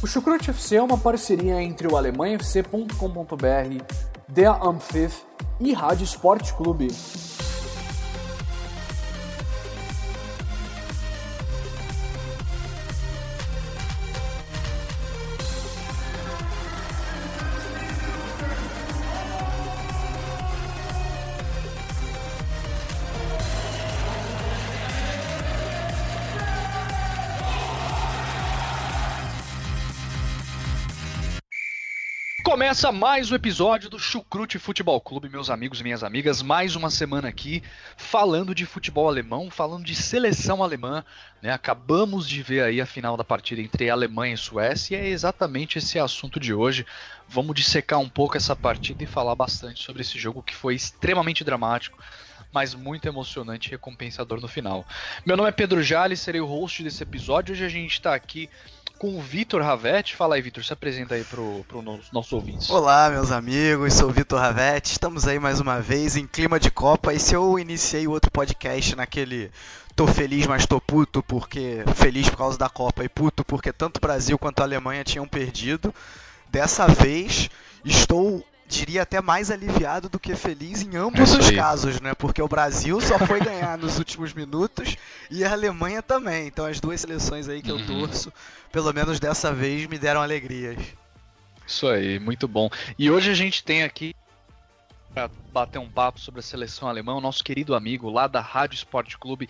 O Chucrute FC é uma parceria entre o alemanhafc.com.br, Der Ampfiff e Rádio Sport Clube. Começa mais um episódio do Chucrute Futebol Clube, meus amigos e minhas amigas. Mais uma semana aqui falando de futebol alemão, falando de seleção alemã. Né? Acabamos de ver aí a final da partida entre Alemanha e Suécia e é exatamente esse assunto de hoje. Vamos dissecar um pouco essa partida e falar bastante sobre esse jogo que foi extremamente dramático mas muito emocionante e recompensador no final. Meu nome é Pedro Jales, serei o host desse episódio. Hoje a gente está aqui com o Vitor Ravetti. Fala aí, Vitor, se apresenta aí pro, pro nosso, nossos ouvintes. Olá, meus amigos, sou o Vitor Ravetti. Estamos aí mais uma vez em clima de Copa. E se eu iniciei outro podcast naquele tô feliz, mas tô puto porque feliz por causa da Copa e puto porque tanto o Brasil quanto a Alemanha tinham perdido, dessa vez estou diria até mais aliviado do que feliz em ambos é os casos, né? Porque o Brasil só foi ganhar nos últimos minutos e a Alemanha também. Então as duas seleções aí que uhum. eu torço, pelo menos dessa vez, me deram alegrias. Isso aí, muito bom. E hoje a gente tem aqui para bater um papo sobre a seleção alemã, o nosso querido amigo lá da Rádio Esporte Clube,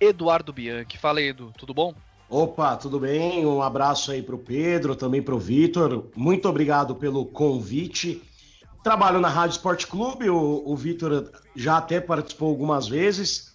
Eduardo Bianchi. Fala aí, Edu, tudo bom? Opa, tudo bem? Um abraço aí para o Pedro, também para o Vitor. Muito obrigado pelo convite. Trabalho na Rádio Esporte Clube, o, o Vitor já até participou algumas vezes.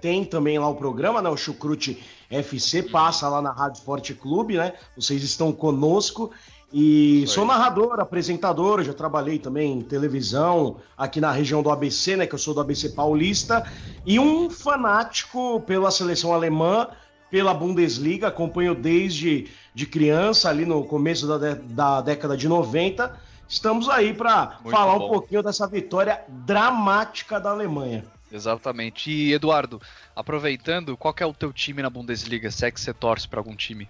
Tem também lá o programa, né? O Chucrute FC passa lá na Rádio Esporte Clube, né? Vocês estão conosco. E sou narrador, apresentador, já trabalhei também em televisão aqui na região do ABC, né? Que eu sou do ABC Paulista. E um fanático pela seleção alemã, pela Bundesliga, acompanho desde de criança, ali no começo da, da década de 90 estamos aí para falar bom. um pouquinho dessa vitória dramática da Alemanha. Exatamente. E Eduardo, aproveitando, qual é o teu time na Bundesliga? Se é que você torce para algum time?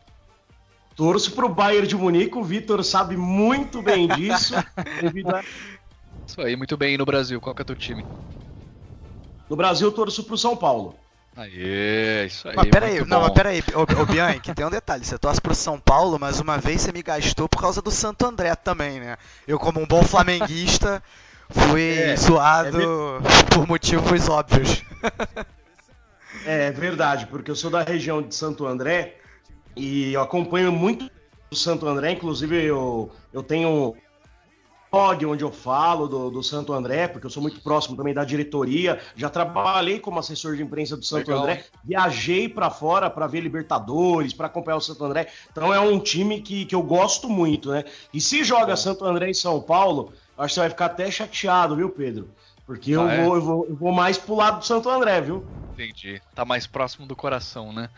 Torço para o Bayern de Munique, o Vitor sabe muito bem disso. Isso aí, muito bem. E no Brasil, qual é o teu time? No Brasil, eu torço para o São Paulo. Aê, isso aí. Mas peraí, não, mas peraí, ô, ô Bianchi, tem um detalhe. Você torce pro São Paulo, mas uma vez você me gastou por causa do Santo André também, né? Eu, como um bom flamenguista, fui é, zoado é por motivos óbvios. É verdade, porque eu sou da região de Santo André e eu acompanho muito o Santo André, inclusive eu, eu tenho blog onde eu falo do, do, Santo André, porque eu sou muito próximo também da diretoria. Já trabalhei como assessor de imprensa do Santo Legal. André, viajei para fora para ver Libertadores, para acompanhar o Santo André. Então é um time que, que eu gosto muito, né? E se joga é. Santo André e São Paulo, acho que você vai ficar até chateado, viu, Pedro? Porque ah, eu, é? vou, eu, vou, eu vou mais pro lado do Santo André, viu? Entendi. Tá mais próximo do coração, né?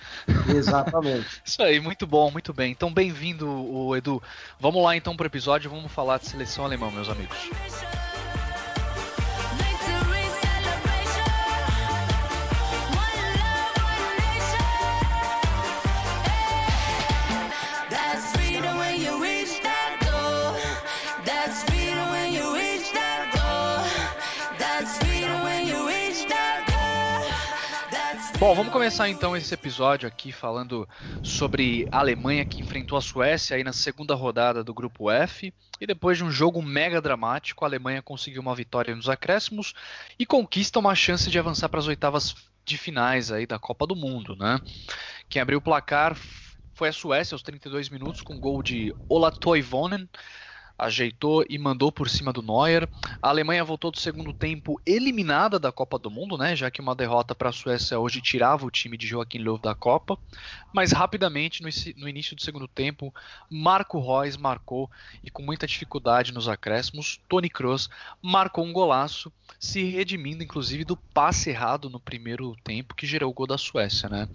Exatamente. Isso aí, muito bom, muito bem. Então, bem-vindo, Edu. Vamos lá então pro episódio, vamos falar de seleção alemã, meus amigos. Bom, vamos começar então esse episódio aqui falando sobre a Alemanha que enfrentou a Suécia aí na segunda rodada do grupo F. E depois de um jogo mega dramático, a Alemanha conseguiu uma vitória nos acréscimos e conquista uma chance de avançar para as oitavas de finais aí da Copa do Mundo, né? Quem abriu o placar foi a Suécia aos 32 minutos com gol de Ola Toivonen ajeitou e mandou por cima do Neuer. A Alemanha voltou do segundo tempo eliminada da Copa do Mundo, né, já que uma derrota para a Suécia hoje tirava o time de Joaquim Löw da Copa. Mas rapidamente, no, início do segundo tempo, Marco Reus marcou e com muita dificuldade nos acréscimos, Tony Kroos marcou um golaço, se redimindo inclusive do passe errado no primeiro tempo que gerou o gol da Suécia. Né?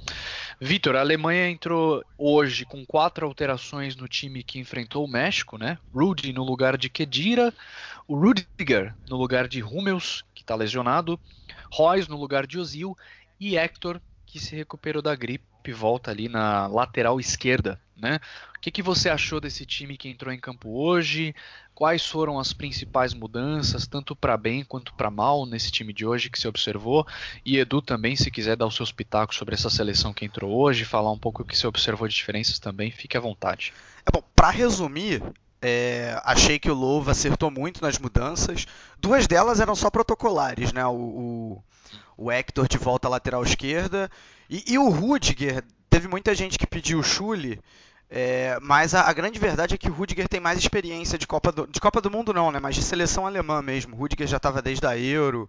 Vitor, a Alemanha entrou hoje com quatro alterações no time que enfrentou o México, né? Rudy no lugar de Kedira, o Rudiger no lugar de Hummels, que está lesionado, Royce no lugar de Ozil e Hector, que se recuperou da gripe volta ali na lateral esquerda, né? O que, que você achou desse time que entrou em campo hoje? Quais foram as principais mudanças, tanto para bem quanto para mal, nesse time de hoje que você observou? E Edu também, se quiser dar os seus pitacos sobre essa seleção que entrou hoje, falar um pouco o que você observou de diferenças também, fique à vontade. É bom, para resumir, é, achei que o Louva acertou muito nas mudanças. Duas delas eram só protocolares, né? O, o, o Hector de volta à lateral esquerda e, e o Rudiger. Teve muita gente que pediu o Schulli é, mas a, a, grande verdade é que o Rudiger tem mais experiência de Copa do, de Copa do Mundo não, né? Mas de seleção alemã mesmo. O Rudiger já estava desde a Euro.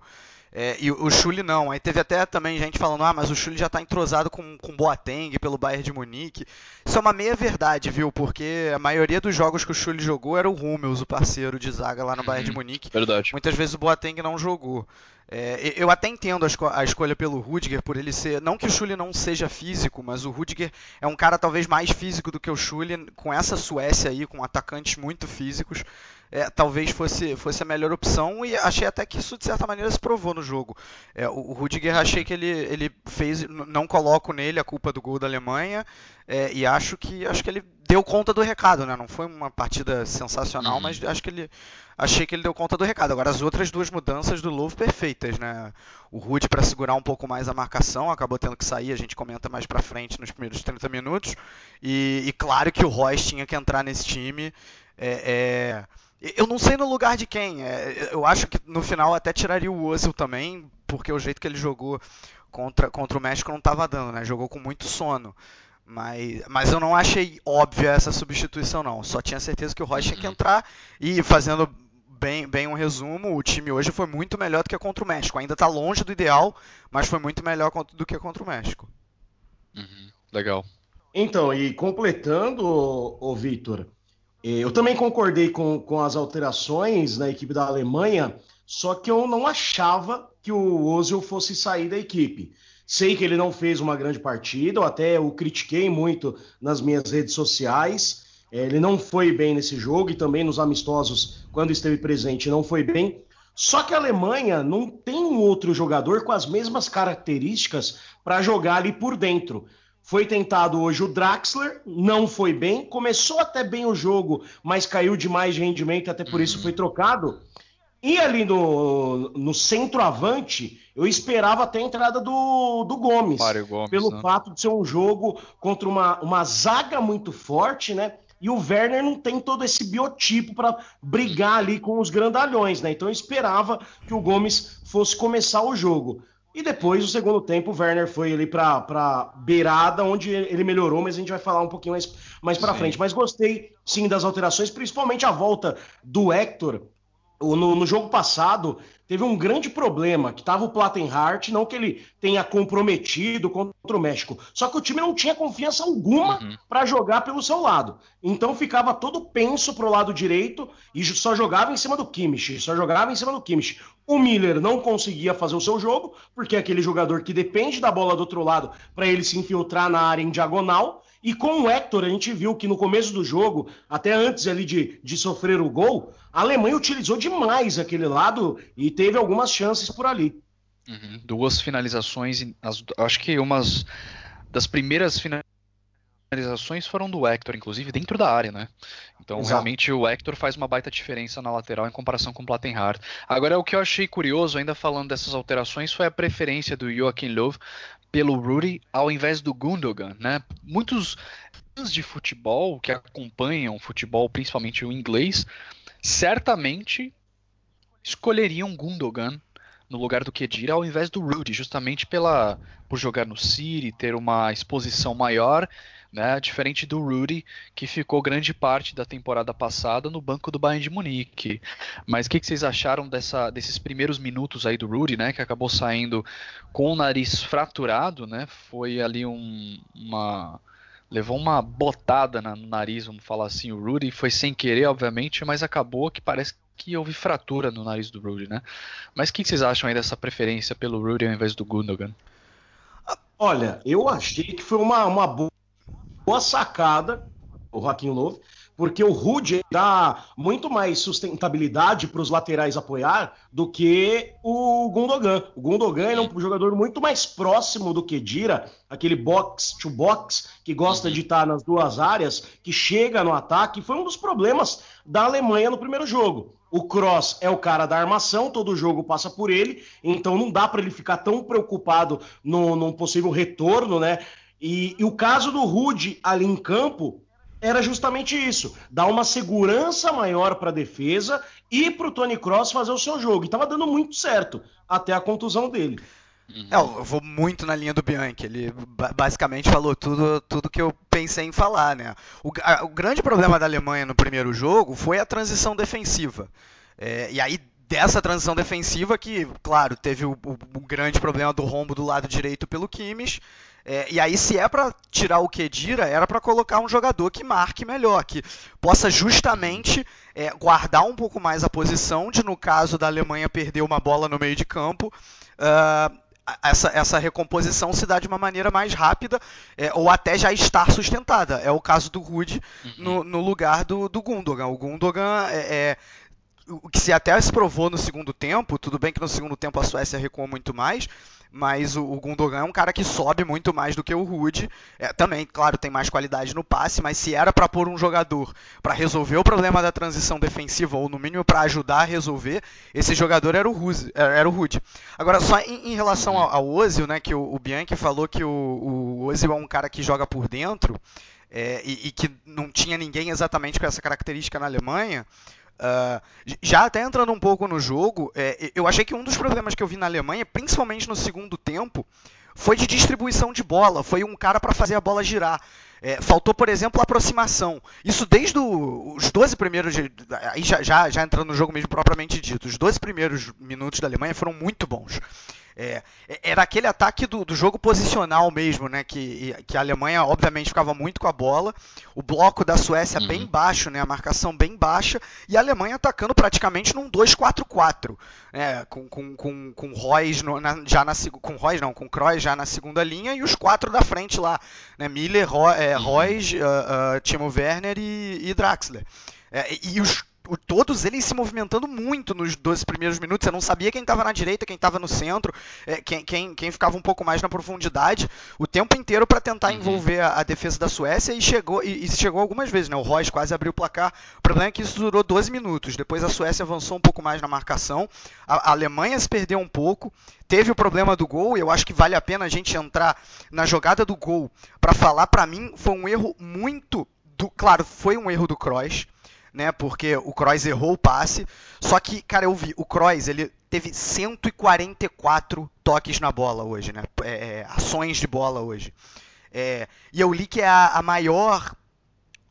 É, e o Schulli não. Aí teve até também gente falando, ah, mas o Schulli já está entrosado com, com Boateng pelo Bayern de Munique. Isso é uma meia verdade, viu? Porque a maioria dos jogos que o Schulli jogou era o Hummels, o parceiro de zaga lá no Bayern de uhum. Munique. Verdade. Muitas vezes o Boateng não jogou. É, eu até entendo a, esco a, escolha pelo Rudiger, por ele ser. Não que o Schulli não seja físico, mas o Rudiger é um cara talvez mais físico do que o Schulli, com essa Suécia aí, com atacantes muito físicos é, talvez fosse, fosse a melhor opção e achei até que isso de certa maneira se provou no jogo. É, o, o Rudiger achei que ele, ele fez, não coloco nele a culpa do gol da Alemanha é, e acho que acho que ele deu conta do recado, né? Não foi uma partida sensacional, uhum. mas acho que ele achei que ele deu conta do recado. Agora as outras duas mudanças do Louvre perfeitas, né? O Rude para segurar um pouco mais a marcação, acabou tendo que sair, a gente comenta mais para frente nos primeiros 30 minutos. E, e, claro que o Royce tinha que entrar nesse time. é, é eu não sei no lugar de quem. É, eu acho que no final até tiraria o Ozil também, porque o jeito que ele jogou contra, contra o México não estava dando, né? Jogou com muito sono. Mas, mas eu não achei óbvia essa substituição, não. Só tinha certeza que o Roy tinha que uhum. entrar e fazendo bem, bem um resumo, o time hoje foi muito melhor do que contra o México. Ainda está longe do ideal, mas foi muito melhor do que contra o México. Uhum. Legal. Então, e completando, o Vitor, eu também concordei com, com as alterações na equipe da Alemanha, só que eu não achava que o Ozil fosse sair da equipe. Sei que ele não fez uma grande partida, eu até o critiquei muito nas minhas redes sociais. É, ele não foi bem nesse jogo e também nos amistosos, quando esteve presente, não foi bem. Só que a Alemanha não tem um outro jogador com as mesmas características para jogar ali por dentro. Foi tentado hoje o Draxler, não foi bem. Começou até bem o jogo, mas caiu demais de rendimento, até por isso foi trocado. E ali no, no centroavante, eu esperava até a entrada do, do Gomes. Gomes pelo né? fato de ser um jogo contra uma, uma zaga muito forte, né? E o Werner não tem todo esse biotipo para brigar ali com os grandalhões, né? Então eu esperava que o Gomes fosse começar o jogo. E depois, no segundo tempo, o Werner foi ali para beirada, onde ele melhorou, mas a gente vai falar um pouquinho mais, mais para frente. Mas gostei, sim, das alterações, principalmente a volta do Hector. No, no jogo passado, teve um grande problema, que estava o Plattenhart, não que ele tenha comprometido contra o México, só que o time não tinha confiança alguma uhum. para jogar pelo seu lado. Então ficava todo penso pro lado direito e só jogava em cima do Kimmich, só jogava em cima do Kimmich. O Miller não conseguia fazer o seu jogo, porque é aquele jogador que depende da bola do outro lado para ele se infiltrar na área em diagonal, e com o Hector, a gente viu que no começo do jogo, até antes ali de, de sofrer o gol, a Alemanha utilizou demais aquele lado e teve algumas chances por ali. Uhum. Duas finalizações, acho que umas das primeiras finalizações foram do Hector, inclusive dentro da área, né? Então Exato. realmente o Hector faz uma baita diferença na lateral em comparação com o Plattenhardt. Agora o que eu achei curioso, ainda falando dessas alterações, foi a preferência do Joachim Löw pelo Rudy ao invés do Gundogan, né? Muitos de futebol que acompanham futebol, principalmente o inglês, certamente escolheriam Gundogan no lugar do Kedira ao invés do Rudy, justamente pela por jogar no City, ter uma exposição maior né? Diferente do Rudy, que ficou grande parte da temporada passada no banco do Bayern de Munique. Mas o que, que, vocês acharam dessa, desses primeiros minutos aí do Rudy, né? Que acabou saindo com o nariz fraturado, né? Foi ali um, uma levou uma botada no nariz, vamos falar assim, o Rudy foi sem querer, obviamente, mas acabou que parece que houve fratura no nariz do Rudy, né? Mas o que, que vocês acham aí dessa preferência pelo Rudy ao invés do Gundogan? Olha, eu achei que foi uma, uma boa boa sacada o Joaquim Love, porque o Rude dá muito mais sustentabilidade para os laterais apoiar do que o Gundogan. O Gundogan é um jogador muito mais próximo do que Dira, aquele box to box que gosta de estar nas duas áreas, que chega no ataque. Foi um dos problemas da Alemanha no primeiro jogo. O Cross é o cara da armação, todo jogo passa por ele, então não dá para ele ficar tão preocupado no, num possível retorno, né? E, e o caso do Rude ali em campo era justamente isso: dar uma segurança maior para a defesa e para o Tony Cross fazer o seu jogo. E estava dando muito certo até a contusão dele. É, eu vou muito na linha do Bianchi. Ele basicamente falou tudo, tudo que eu pensei em falar, né? O, a, o grande problema da Alemanha no primeiro jogo foi a transição defensiva. É, e aí dessa transição defensiva que, claro, teve o, o, o, grande problema do rombo do lado direito pelo Kimmich, é, e aí, se é para tirar o Kedira, era para colocar um jogador que marque melhor, que possa justamente é, guardar um pouco mais a posição de, no caso da Alemanha, perder uma bola no meio de campo. Uh, essa, essa recomposição se dá de uma maneira mais rápida é, ou até já estar sustentada. É o caso do Rude uhum. no, no, lugar do, do Gundogan. O Gundogan é, é o que se até se provou no segundo tempo, tudo bem que no segundo tempo a Suécia recuou muito mais, mas o, o Gundogan é um cara que sobe muito mais do que o Rude. É, também, claro, tem mais qualidade no passe, mas se era para pôr um jogador para resolver o problema da transição defensiva, ou no mínimo para ajudar a resolver, esse jogador era o, Rude. Era o Rude. Agora, só em, em relação ao, ao Ozil, né, que o, o Bianchi falou que o, o Ozil é um cara que joga por dentro, é, e, e, que não tinha ninguém exatamente com essa característica na Alemanha. Uh, já até entrando um pouco no jogo, é, eu achei que um dos problemas que eu vi na Alemanha, principalmente no segundo tempo, foi de distribuição de bola. Foi um cara para fazer a bola girar. É, faltou, por exemplo, aproximação. Isso desde o, os 12 primeiros. Aí já, já, já entrando no jogo mesmo propriamente dito. Os 12 primeiros minutos da Alemanha foram muito bons. É, era aquele ataque do, do, jogo posicional mesmo, né? Que, que a Alemanha, obviamente, ficava muito com a bola. O bloco da Suécia uhum. bem baixo, né? A marcação bem baixa. E a Alemanha atacando praticamente num 2-4-4. Né, com, com, com, com Royce no, na, já na com Royce não, com Kroos já na segunda linha e os quatro da frente lá. Né, Miller, Ro, é, uhum. Royce, uh, uh, Timo Werner e, e Draxler. É, e os todos eles se movimentando muito nos 12 primeiros minutos. Você não sabia quem estava na direita, quem estava no centro, é, quem, quem, quem, ficava um pouco mais na profundidade, o tempo inteiro para tentar uhum. envolver a, a, defesa da Suécia e chegou, e, e, chegou algumas vezes. Né? O Royce quase abriu o placar. O problema é que isso durou 12 minutos. Depois a Suécia avançou um pouco mais na marcação. A, a Alemanha se perdeu um pouco. Teve o problema do gol, eu acho que vale a pena a gente entrar na jogada do gol para falar. Para mim, foi um erro muito. Do, claro, foi um erro do Kroos né? Porque o Kroos errou o passe. Só que, cara, eu vi, o Kroos, ele teve 144 toques na bola hoje, né? É, é, ações de bola hoje. É, e eu li que é a, a maior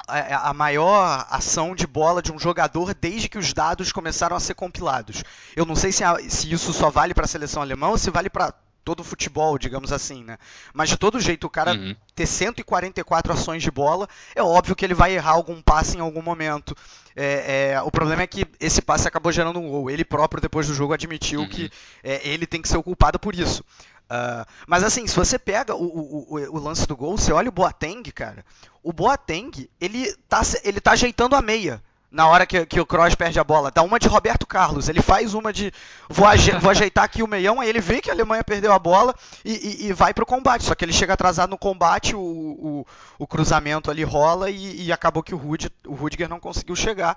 a, a maior ação de bola de um jogador desde que os dados começaram a ser compilados. Eu não sei se, a, se isso só vale para a seleção alemã ou se vale para todo o futebol, digamos assim, né? Mas de todo jeito, o cara uhum. ter 144 ações de bola, é óbvio que ele vai errar algum passe em algum momento. É, é, o problema é que esse passe acabou gerando um gol. Ele próprio, depois do jogo, admitiu uhum. que é, ele tem que ser o culpado por isso. Uh, mas assim, se você pega o, o, o, o, lance do gol, você olha o Boateng, cara. O Boateng, ele tá, ele tá ajeitando a meia na hora que, que o Kroos perde a bola. Dá uma de Roberto Carlos. Ele faz uma de vou, aje vou ajeitar aqui o meião, aí ele vê que a Alemanha perdeu a bola e, e, e vai pro combate. Só que ele chega atrasado no combate, o, o, o cruzamento ali rola e, e, acabou que o, Rud, o Rudiger não conseguiu chegar.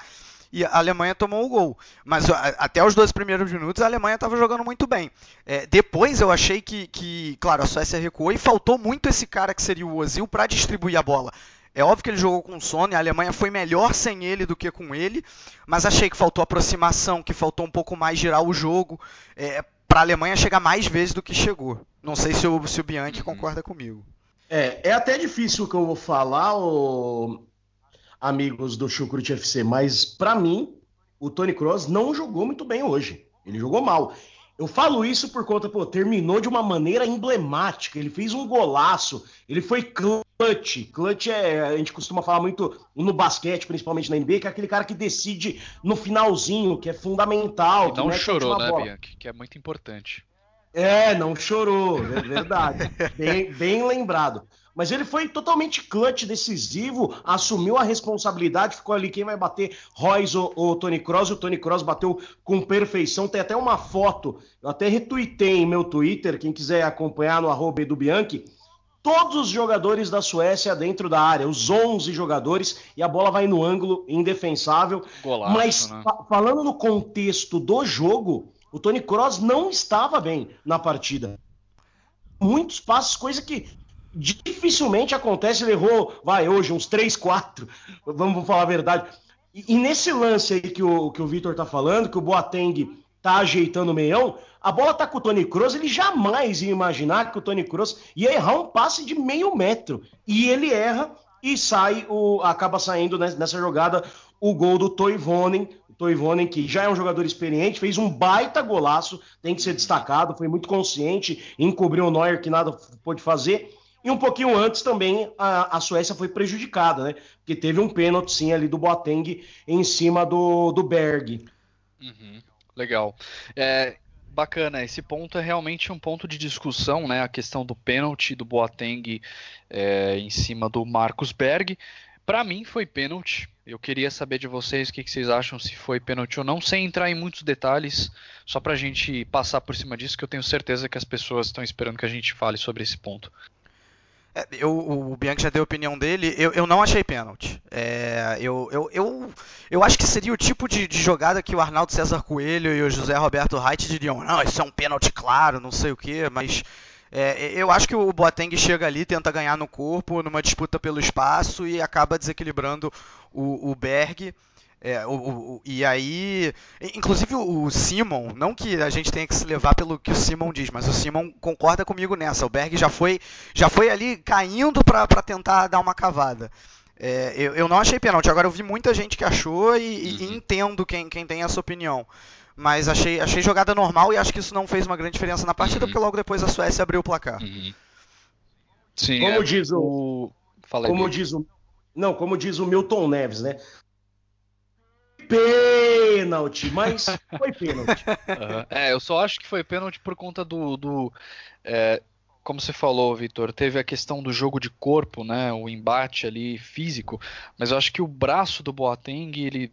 E a Alemanha tomou o gol. Mas até os dois primeiros minutos a Alemanha estava jogando muito bem. É, depois eu achei que, que, claro, a Suécia recuou e faltou muito esse cara que seria o Ozil para distribuir a bola. É óbvio que ele jogou com o Sony, a Alemanha foi melhor sem ele do que com ele, mas achei que faltou aproximação, que faltou um pouco mais girar o jogo, é, para a Alemanha chegar mais vezes do que chegou. Não sei se o, se o Bianchi uhum. concorda comigo. É, é até difícil o que eu vou falar, ô, amigos do Chucrute FC, mas para mim, o Tony Kroos não jogou muito bem hoje. Ele jogou mal. Eu falo isso por conta, pô, terminou de uma maneira emblemática. Ele fez um golaço, ele foi clutch. Clutch é, a gente costuma falar muito no basquete, principalmente na NBA, que é aquele cara que decide no finalzinho, que é fundamental. E não chorou, né, Bianchi? Que é muito importante. É, não chorou, é verdade. bem, bem lembrado. mas ele foi totalmente clutch, decisivo, assumiu a responsabilidade, ficou ali quem vai bater, Royce ou, ou Tony Cross, e o Tony Cross bateu com perfeição, tem até uma foto, eu até retuitei em meu Twitter, quem quiser acompanhar no arroba do Bianchi, todos os jogadores da Suécia dentro da área, os 11 jogadores, e a bola vai no ângulo indefensável. Golaço, Mas né? fa falando no contexto do jogo, o Tony Kroos não estava bem na partida. Muitos passos, coisa que dificilmente acontece. Ele errou, vai, hoje, uns 3, 4, vamos falar a verdade. E, e nesse lance aí que o, que o Vitor tá falando, que o Boateng tá ajeitando o meião, a bola tá com o Tony Kroos, ele jamais ia imaginar que o Tony Kroos ia errar um passe de meio metro. E ele erra e sai, o, acaba saindo nessa jogada o gol do Toivonen, Toivonen que já é um jogador experiente, fez um baita golaço, tem que ser destacado, foi muito consciente, encobriu o Neuer que nada pôde fazer. E um pouquinho antes também a, a Suécia foi prejudicada, né? Porque teve um pênalti sim ali do Boateng em cima do, do Berg. Uhum. Legal. É, bacana, esse ponto é realmente um ponto de discussão, né? A questão do pênalti do Boateng é, em cima do Marcos Berg. Para mim foi pênalti. Eu queria saber de vocês o que, que, vocês acham se foi pênalti ou não, sem entrar em muitos detalhes, só para a gente passar por cima disso, que eu tenho certeza que as pessoas estão esperando que a gente fale sobre esse ponto. É, eu, o Bianchi já deu a opinião dele, eu, eu não achei pênalti. É, eu, eu, eu, eu acho que seria o tipo de, de, jogada que o Arnaldo César Coelho e o José Roberto Reit diriam: não, isso é um pênalti claro, não sei o que, mas é, eu acho que o Boateng chega ali, tenta ganhar no corpo, numa disputa pelo espaço e acaba desequilibrando o, o Berg. É, o, o, e aí, inclusive o Simon, não que a gente tenha que se levar pelo que o Simon diz, mas o Simon concorda comigo nessa. O Berg já foi, já foi ali caindo para tentar dar uma cavada. É, eu, eu, não achei pênalti. Agora eu vi muita gente que achou e, e uhum. entendo quem, quem tem essa opinião. Mas achei, achei jogada normal e acho que isso não fez uma grande diferença na partida, uhum. porque logo depois a Suécia abriu o placar. Uhum. Sim, como é, diz o. o... como diz o. Não, como diz o Milton Neves, né? Pênalti, mas foi pênalti. Uhum. É, eu só acho que foi pênalti por conta do. do é, como você falou, Vitor, teve a questão do jogo de corpo, né? O embate ali físico, mas eu acho que o braço do Boateng, ele.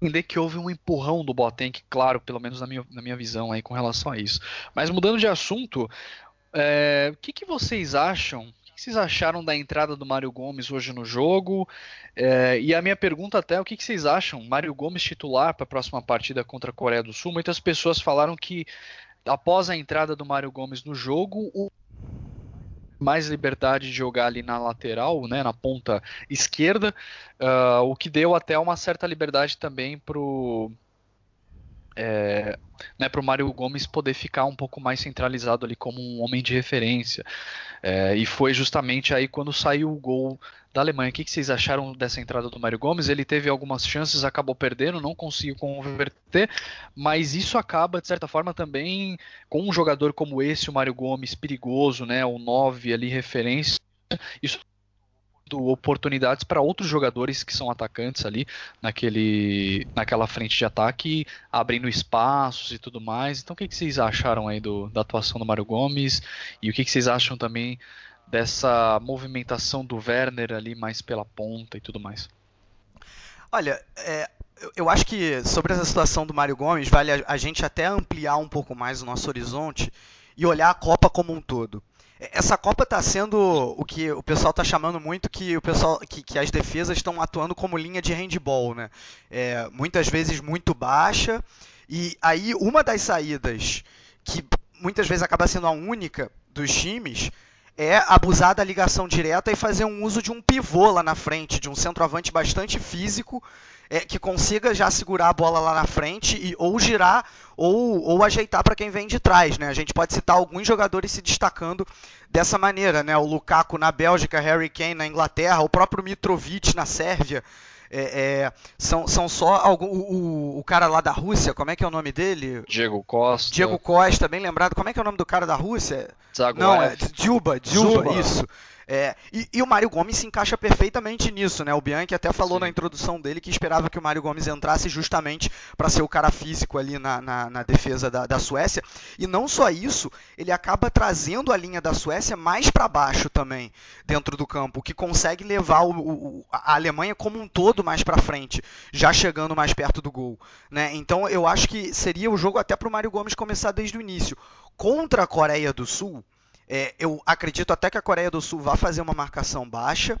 Entender que houve um empurrão do Boateng, claro, pelo menos na minha, na minha visão aí com relação a isso. Mas mudando de assunto, é, o que, que vocês acham que vocês acharam da entrada do Mário Gomes hoje no jogo? É, e a minha pergunta até, o que, que vocês acham? Mário Gomes titular para a próxima partida contra a Coreia do Sul? Muitas pessoas falaram que após a entrada do Mário Gomes no jogo, o mais liberdade de jogar ali na lateral, né, na ponta esquerda, uh, o que deu até uma certa liberdade também pro é, né, para o Mário Gomes poder ficar um pouco mais centralizado ali como um homem de referência. É, e foi justamente aí quando saiu o gol da Alemanha. O que, que vocês acharam dessa entrada do Mário Gomes? Ele teve algumas chances, acabou perdendo, não conseguiu converter, mas isso acaba, de certa forma, também com um jogador como esse, o Mário Gomes, perigoso, né, o 9 ali, referência. Isso oportunidades para outros jogadores que são atacantes ali naquele, naquela frente de ataque, abrindo espaços e tudo mais. Então, o que, que vocês acharam aí do, da atuação do Mário Gomes e o que, que vocês acham também dessa movimentação do Werner ali mais pela ponta e tudo mais? Olha, é, eu acho que sobre essa situação do Mário Gomes, vale a, a gente até ampliar um pouco mais o nosso horizonte e olhar a Copa como um todo. Essa Copa está sendo o que o pessoal está chamando muito que o pessoal que, que as defesas estão atuando como linha de handball, né? É, muitas vezes muito baixa e aí uma das saídas que muitas vezes acaba sendo a única dos times é abusar da ligação direta e fazer um uso de um pivô lá na frente, de um centroavante bastante físico é, que consiga já segurar a bola lá na frente e ou girar ou, ou ajeitar para quem vem de trás. Né? A gente pode citar alguns jogadores se destacando dessa maneira. Né? O Lukaku na Bélgica, Harry Kane na Inglaterra, o próprio Mitrovic na Sérvia. É, é, são, são só algum, o, o, cara lá da Rússia, como é que é o nome dele? Diego Costa. Diego Costa, bem lembrado. Como é que é o nome do cara da Rússia? Zaguaev. Não, é Djuba, Djuba, isso. É, e, e, o Mário Gomes se encaixa perfeitamente nisso, né? O Bianchi até falou Sim. na introdução dele que esperava que o Mário Gomes entrasse justamente para ser o cara físico ali na, na, na defesa da, da, Suécia. E não só isso, ele acaba trazendo a linha da Suécia mais para baixo também dentro do campo, que consegue levar o, o, a Alemanha como um todo mais para frente, já chegando mais perto do gol. Né? Então eu acho que seria o jogo até para o Mário Gomes começar desde o início. Contra a Coreia do Sul, é, eu acredito até que a Coreia do Sul vá fazer uma marcação baixa,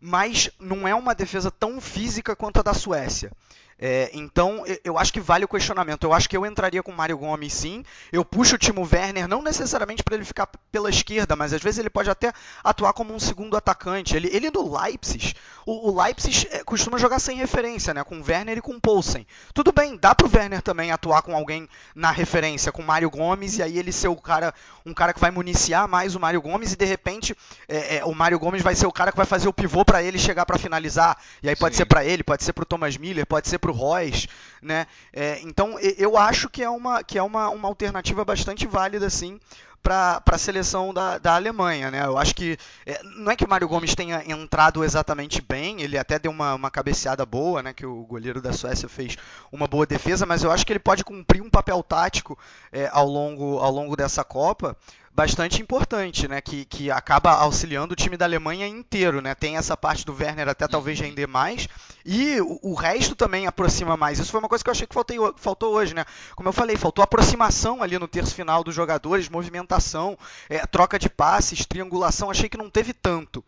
mas não é uma defesa tão física quanto a da Suécia. É, então, eu acho que vale o questionamento. Eu acho que eu entraria com o Mário Gomes sim. Eu puxo o Timo Werner, não necessariamente para ele ficar pela esquerda, mas às vezes ele pode até atuar como um segundo atacante. Ele, ele do Leipzig, o, o Leipzig é, costuma jogar sem referência, né? Com o Werner e com o Poulsen. Tudo bem, dá pro Werner também atuar com alguém na referência, com o Mário Gomes, e aí ele ser o cara, um cara que vai municiar mais o Mário Gomes, e de repente é, é, o Mário Gomes vai ser o cara que vai fazer o pivô para ele chegar para finalizar. E aí pode sim. ser para ele, pode ser pro Thomas Miller, pode ser para o Royce, né? É, então eu acho que é uma, que é uma, uma alternativa bastante válida, sim, para a seleção da, da Alemanha. Né? Eu acho que é, não é que o Mário Gomes tenha entrado exatamente bem, ele até deu uma, uma cabeceada boa, né, que o goleiro da Suécia fez uma boa defesa, mas eu acho que ele pode cumprir um papel tático é, ao, longo, ao longo dessa Copa bastante importante, né? Que, que acaba auxiliando o time da Alemanha inteiro, né? Tem essa parte do Werner até talvez render mais e o, o resto também aproxima mais. Isso foi uma coisa que eu achei que faltei, faltou hoje, né? Como eu falei, faltou aproximação ali no terço final dos jogadores, movimentação, é, troca de passes, triangulação. Achei que não teve tanto.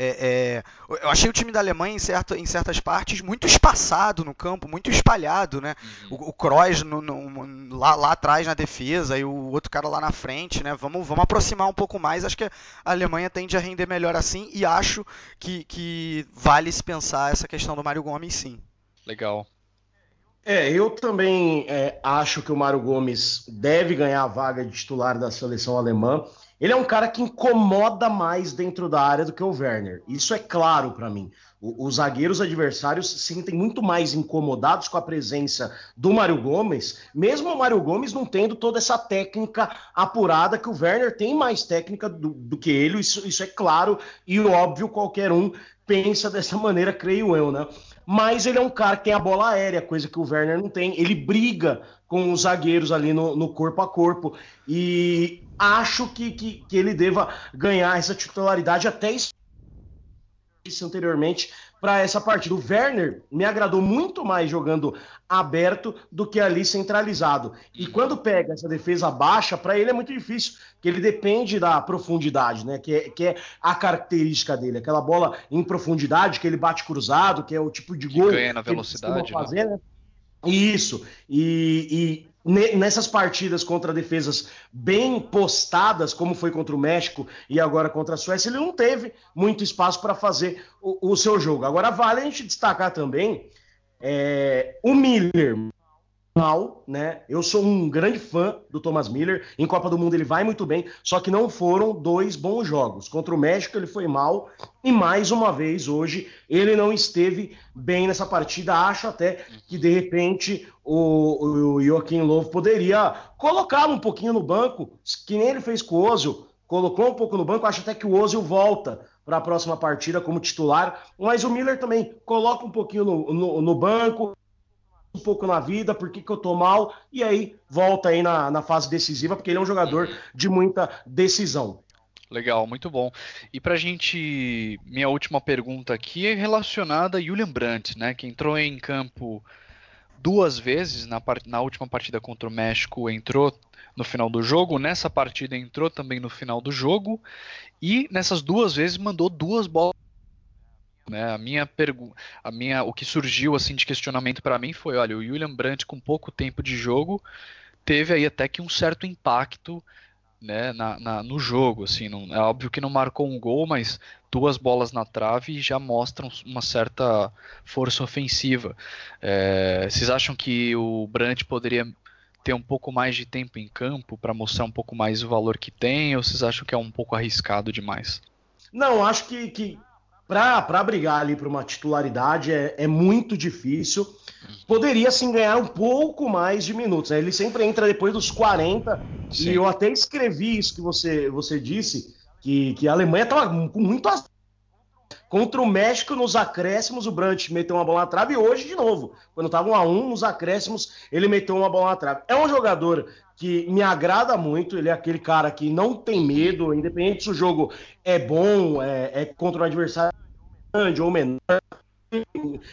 É, é, eu achei o time da Alemanha em, certo, em certas partes muito espaçado no campo, muito espalhado, né? Uhum. O, o Kroos no, no, lá, lá atrás na defesa e o outro cara lá na frente, né? Vamos, vamos aproximar um pouco mais. Acho que a Alemanha tende a render melhor assim e acho que, que vale se pensar essa questão do Mário Gomes sim. Legal. É, eu também é, acho que o Mário Gomes deve ganhar a vaga de titular da seleção alemã. Ele é um cara que incomoda mais dentro da área do que o Werner. Isso é claro para mim. O, os zagueiros adversários se sentem muito mais incomodados com a presença do Mário Gomes, mesmo o Mário Gomes não tendo toda essa técnica apurada que o Werner tem mais técnica do, do que ele, isso, isso é claro e óbvio, qualquer um pensa dessa maneira, creio eu, né? Mas ele é um cara que tem a bola aérea, coisa que o Werner não tem. Ele briga com os zagueiros ali no, no corpo a corpo. E acho que, que, que ele deva ganhar essa titularidade até isso anteriormente para essa partida. O Werner me agradou muito mais jogando aberto do que ali centralizado. E quando pega essa defesa baixa, para ele é muito difícil, porque ele depende da profundidade, né? Que é, que é a característica dele, aquela bola em profundidade que ele bate cruzado, que é o tipo de gol que ganha na velocidade, né? fazer, né? Isso. E, e, nessas partidas contra defesas bem postadas, como foi contra o México e agora contra a Suécia, ele não teve muito espaço para fazer o, o, seu jogo. Agora vale a gente destacar também é, o Miller mal, né? Eu sou um grande fã do Thomas Miller. Em Copa do Mundo ele vai muito bem, só que não foram dois bons jogos. Contra o México ele foi mal e mais uma vez hoje ele não esteve bem nessa partida. Acho até que de repente o, o Joaquim Lovo poderia colocá-lo um pouquinho no banco, que nem ele fez com o Ozil. Colocou um pouco no banco, acho até que o Ozil volta para a próxima partida como titular, mas o Miller também coloca um pouquinho no, no, no banco, um pouco na vida, por que, que eu tô mal, e aí volta aí na, na fase decisiva, porque ele é um jogador de muita decisão. Legal, muito bom. E pra gente, minha última pergunta aqui é relacionada a Julian Brandt, né, que entrou em campo duas vezes na, na última partida contra o México, entrou no final do jogo, nessa partida entrou também no final do jogo, e nessas duas vezes mandou duas bolas né? A minha pergunta, a minha, o que surgiu assim de questionamento para mim foi, olha, o William Brandt com pouco tempo de jogo teve aí até que um certo impacto né, na, na, no jogo, assim, não, é óbvio que não marcou um gol, mas duas bolas na trave já mostram uma certa força ofensiva. É, vocês acham que o Brandt poderia ter um pouco mais de tempo em campo para mostrar um pouco mais o valor que tem, ou vocês acham que é um pouco arriscado demais? Não, acho que, que para brigar ali para uma titularidade é, é, muito difícil. Poderia sim ganhar um pouco mais de minutos. Né? Ele sempre entra depois dos 40. Sim. E eu até escrevi isso que você, você disse que, que a Alemanha estava com muito Contra o México, nos acréscimos, o Brandt meteu uma bola na trave e hoje, de novo, quando estava 1 a 1 nos acréscimos, ele meteu uma bola na trave. É um jogador que me agrada muito, ele é aquele cara que não tem medo, independente se o jogo é bom, é, é contra um adversário grande ou menor,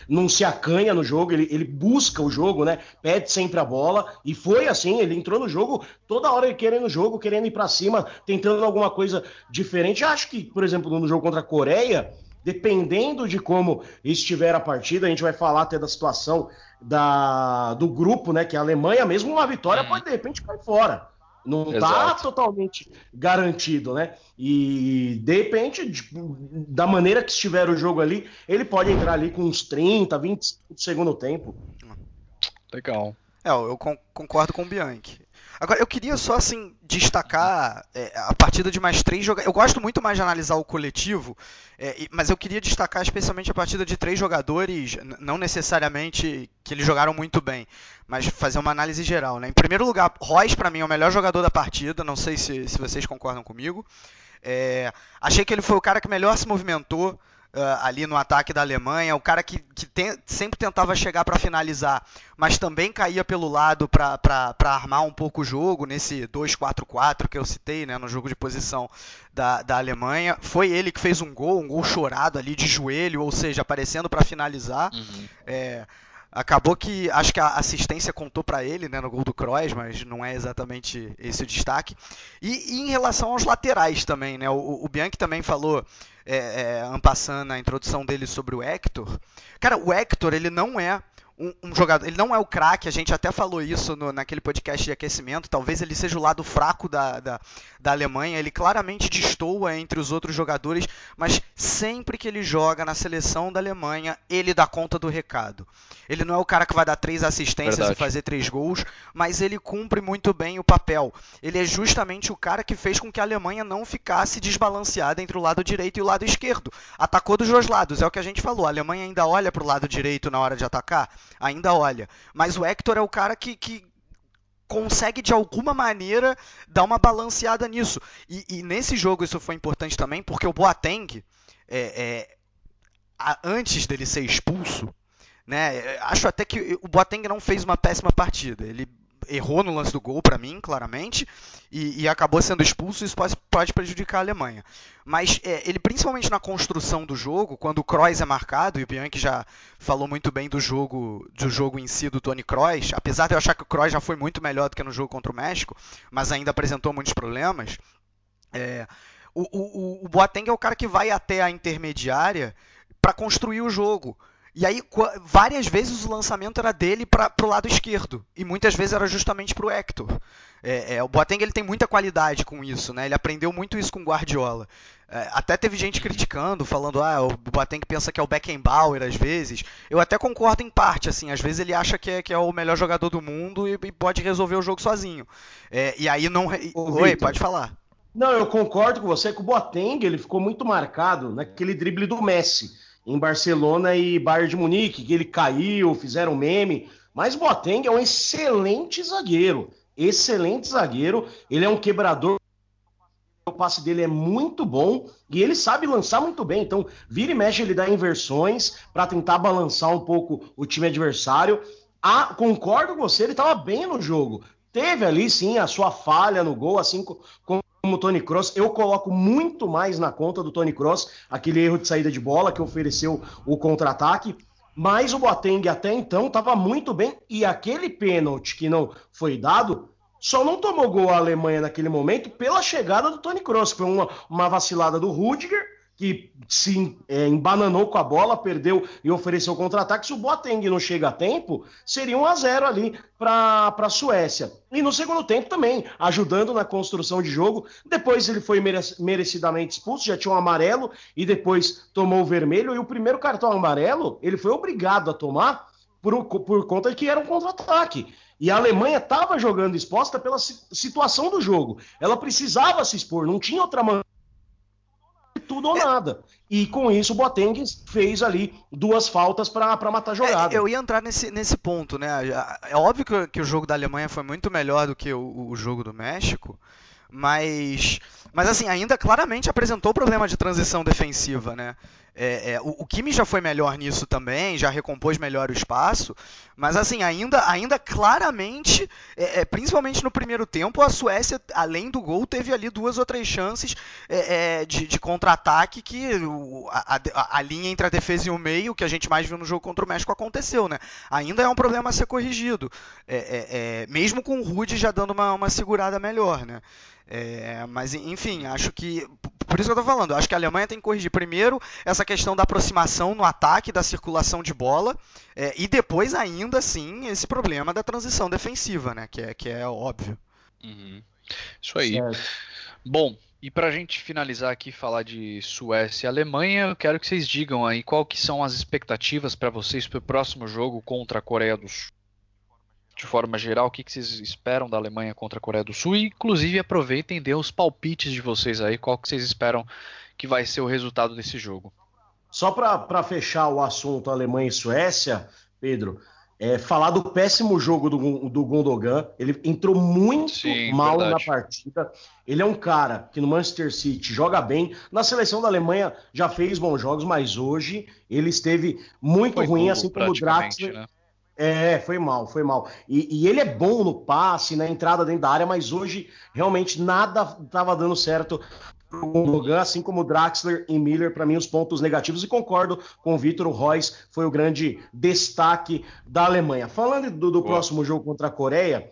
não se acanha no jogo, ele, ele busca o jogo, né? Pede sempre a bola. E foi assim, ele entrou no jogo toda hora ele querendo o jogo, querendo ir para cima, tentando alguma coisa diferente. Acho que, por exemplo, no jogo contra a Coreia, dependendo de como estiver a partida, a gente vai falar até da situação da, do grupo, né? Que a Alemanha, mesmo uma vitória, hum. pode de repente cair fora. Não está totalmente garantido, né? E de repente, tipo, da maneira que estiver o jogo ali, ele pode entrar ali com uns 30, 20 do segundo tempo. Legal. É, eu concordo com o Bianchi. Agora, eu queria só, assim, destacar é, a partida de mais três jogadores. Eu gosto muito mais de analisar o coletivo, é, mas eu queria destacar especialmente a partida de três jogadores, não necessariamente que eles jogaram muito bem, mas fazer uma análise geral. Né? Em primeiro lugar, Royce, para mim, é o melhor jogador da partida, não sei se, se vocês concordam comigo. É, achei que ele foi o cara que melhor se movimentou uh, ali no ataque da Alemanha, o cara que, que tem, sempre tentava chegar para finalizar, mas também caía pelo lado para armar um pouco o jogo, nesse 2-4-4 que eu citei, né, no jogo de posição da, da Alemanha. Foi ele que fez um gol, um gol chorado ali de joelho, ou seja, aparecendo para finalizar. Uhum. É, Acabou que acho que a assistência contou para ele né, no gol do Kroos, mas não é exatamente esse o destaque. E, e em relação aos laterais também, né? O, o Bianchi também falou, é, é, introdução dele sobre o Hector. Cara, o Hector ele não é um, um, jogador. Ele não é o craque, a gente até falou isso no, naquele podcast de aquecimento. Talvez ele seja o lado fraco da, da, da, Alemanha. Ele claramente destoa entre os outros jogadores, mas sempre que ele joga na seleção da Alemanha, ele dá conta do recado. Ele não é o cara que vai dar três assistências Verdade. e fazer três gols, mas ele cumpre muito bem o papel. Ele é justamente o cara que fez com que a Alemanha não ficasse desbalanceada entre o lado direito e o lado esquerdo. Atacou dos dois lados, é o que a gente falou. A Alemanha ainda olha para o lado direito na hora de atacar ainda olha. Mas o Hector é o cara que, que consegue de alguma maneira dar uma balanceada nisso. E, e, nesse jogo isso foi importante também, porque o Boateng, é, é, a, antes dele ser expulso, né, acho até que o Boateng não fez uma péssima partida. Ele errou no lance do gol, para mim, claramente, e, e, acabou sendo expulso. Isso pode, pode prejudicar a Alemanha. Mas é, ele, principalmente na construção do jogo, quando o Kroos é marcado, e o Bianchi já falou muito bem do jogo, do jogo em si do Tony Kroos, apesar de eu achar que o Kroos já foi muito melhor do que no jogo contra o México, mas ainda apresentou muitos problemas. É, o, o, o Boateng é o cara que vai até a intermediária para construir o jogo. E aí, várias vezes o lançamento era dele para o lado esquerdo. E muitas vezes era justamente para o Hector. É, é, o Boateng ele tem muita qualidade com isso, né? Ele aprendeu muito isso com o Guardiola. É, até teve gente criticando, falando, ah, o Boateng pensa que é o Beckenbauer às vezes. Eu até concordo em parte, assim. Às vezes ele acha que é, que é o melhor jogador do mundo e, e pode resolver o jogo sozinho. É, e aí não... Ô, Oi, Victor. pode falar. Não, eu concordo com você que o Boateng ele ficou muito marcado naquele drible do Messi em Barcelona e Bayern de Munique, que ele caiu, fizeram meme. Mas Boateng é um excelente zagueiro, excelente zagueiro. Ele é um quebrador. O passe dele é muito bom e ele sabe lançar muito bem. Então, vira e mexe, ele dá inversões para tentar balançar um pouco o time adversário. Ah, concordo com você, ele estava bem no jogo. Teve ali sim a sua falha no gol, assim como como o Tony Cross, eu coloco muito mais na conta do Tony Cross, aquele erro de saída de bola que ofereceu o contra-ataque. Mas o Boateng até então estava muito bem e aquele pênalti que não foi dado só não tomou gol a Alemanha naquele momento pela chegada do Tony Kroos, foi uma, uma vacilada do Rudiger que se é, embananou com a bola, perdeu e ofereceu contra-ataque. Se o Boateng não chega a tempo, seria 1 a 0 ali para a Suécia. E no segundo tempo também, ajudando na construção de jogo. Depois ele foi merecidamente expulso, já tinha um amarelo e depois tomou o vermelho. E o primeiro cartão amarelo, ele foi obrigado a tomar por, por conta de que era um contra-ataque. E a Alemanha estava jogando exposta pela situação do jogo. Ela precisava se expor, não tinha outra maneira tudo ou nada. E com isso o Boateng fez ali duas faltas para matar a é, jogada. É, eu ia entrar nesse, nesse ponto, né? É óbvio que, que, o jogo da Alemanha foi muito melhor do que o, o jogo do México, mas mas assim, ainda claramente apresentou problema de transição defensiva, né? É, é, o, o Kimi já foi melhor nisso também, já recompôs melhor o espaço, mas assim, ainda, ainda claramente, é, é principalmente no primeiro tempo, a Suécia, além do gol, teve ali duas ou três chances é, é, de, de contra-ataque que a, a, a, linha entre a defesa e o meio, que a gente mais viu no jogo contra o México, aconteceu, né? Ainda é um problema a ser corrigido, mesmo com o Rude já dando uma, uma segurada melhor, né? Mas enfim, acho que. Por isso que eu tô falando, acho que a Alemanha tem que corrigir primeiro essa questão da aproximação no ataque, da circulação de bola, é, e depois ainda sim esse problema da transição defensiva, né? Que é, que é óbvio. Uhum. Isso aí. Certo. Bom, e para a gente finalizar aqui falar de Suécia e Alemanha, eu quero que vocês digam aí qual que são as expectativas para vocês para o próximo jogo contra a Coreia do Sul de forma geral, o que, vocês esperam da Alemanha contra a Coreia do Sul e, inclusive, aproveitem e dê os palpites de vocês aí, qual que vocês esperam que vai ser o resultado desse jogo. Só para fechar o assunto Alemanha e Suécia, Pedro, é, falar do péssimo jogo do, do Gundogan. Ele entrou muito Sim, mal verdade. na partida. Ele é um cara que no Manchester City joga bem. Na seleção da Alemanha já fez bons jogos, mas hoje ele esteve muito Foi ruim, assim como o Draxler. Né? É, foi mal, foi mal. E, e, ele é bom no passe, na entrada dentro da área, mas hoje realmente nada estava dando certo pro Gundogan, assim como Draxler e Miller, para mim, os pontos negativos. E concordo com o Vitor, o foi o grande destaque da Alemanha. Falando do, do próximo jogo contra a Coreia,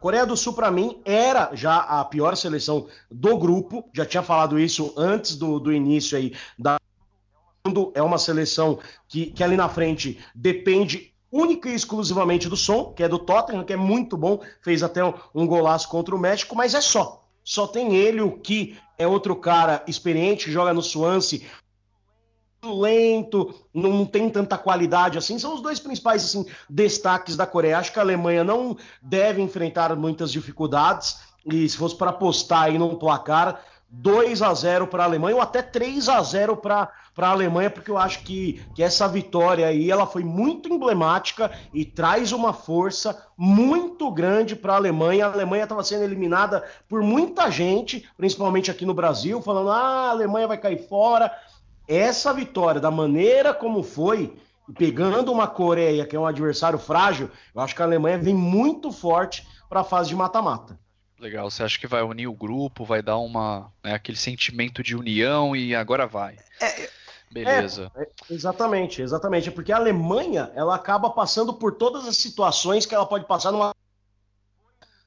Coreia do Sul, para mim, era já a pior seleção do grupo. Já tinha falado isso antes do, do início aí da. É uma seleção que, que ali na frente depende única e exclusivamente do som, que é do Tottenham, que é muito bom, fez até um, um golaço contra o México, mas é só. Só tem ele, o que é outro cara experiente, joga no Swansea, lento, não tem tanta qualidade assim. São os dois principais assim, destaques da Coreia. Acho que a Alemanha não deve enfrentar muitas dificuldades. E se fosse para apostar aí num placar, 2 a 0 para a Alemanha ou até 3 a 0 para a Alemanha, porque eu acho que, que essa vitória aí ela foi muito emblemática e traz uma força muito grande para a Alemanha. A Alemanha estava sendo eliminada por muita gente, principalmente aqui no Brasil, falando: ah, a Alemanha vai cair fora. Essa vitória, da maneira como foi, pegando uma Coreia, que é um adversário frágil, eu acho que a Alemanha vem muito forte para a fase de mata-mata. Legal, você acha que vai unir o grupo, vai dar uma né, aquele sentimento de união e agora vai. É, Beleza. É, é, exatamente, exatamente. Porque a Alemanha ela acaba passando por todas as situações que ela pode passar numa.